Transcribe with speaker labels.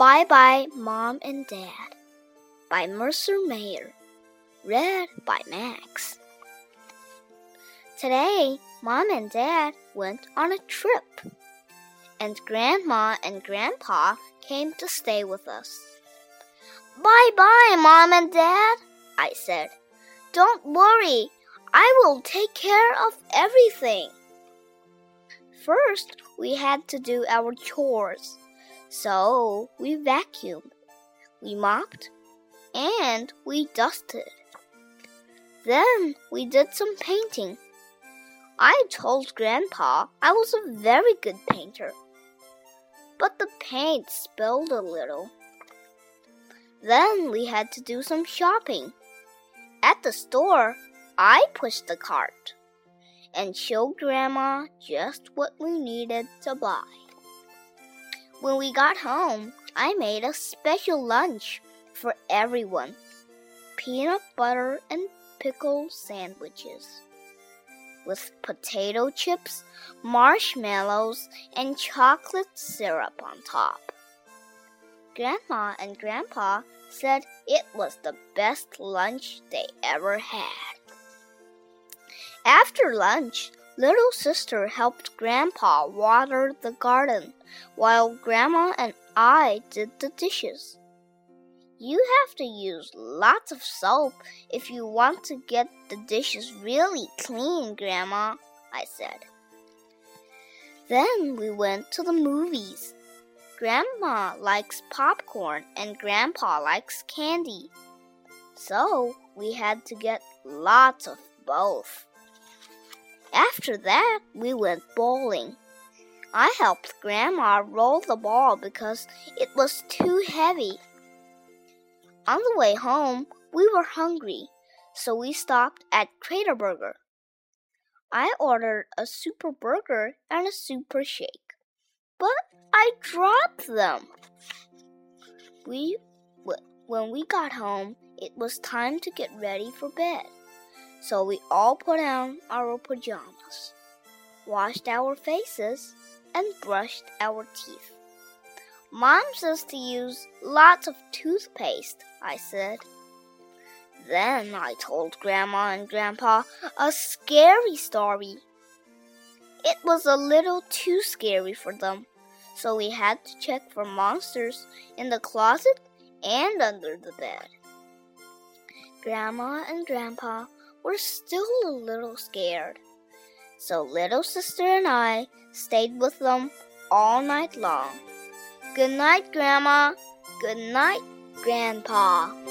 Speaker 1: Bye Bye Mom and Dad by Mercer Mayer. Read by Max. Today, Mom and Dad went on a trip, and Grandma and Grandpa came to stay with us. Bye bye, Mom and Dad, I said. Don't worry, I will take care of everything. First, we had to do our chores. So we vacuumed, we mopped, and we dusted. Then we did some painting. I told Grandpa I was a very good painter, but the paint spilled a little. Then we had to do some shopping. At the store, I pushed the cart and showed Grandma just what we needed to buy. When we got home, I made a special lunch for everyone peanut butter and pickle sandwiches with potato chips, marshmallows, and chocolate syrup on top. Grandma and Grandpa said it was the best lunch they ever had. After lunch, little sister helped Grandpa water the garden while Grandma and I did the dishes. You have to use lots of soap if you want to get the dishes really clean, Grandma, I said. Then we went to the movies. Grandma likes popcorn and Grandpa likes candy. So we had to get lots of both. After that, we went bowling. I helped Grandma roll the ball because it was too heavy. On the way home, we were hungry, so we stopped at Crater Burger. I ordered a super burger and a super shake, but I dropped them. We when we got home, it was time to get ready for bed. So we all put on our pajamas, washed our faces, and brushed our teeth. Mom says to use lots of toothpaste, I said. Then I told Grandma and Grandpa a scary story. It was a little too scary for them, so we had to check for monsters in the closet and under the bed. Grandma and Grandpa were still a little scared. So little sister and I stayed with them all night long. Good night, Grandma. Good night, Grandpa.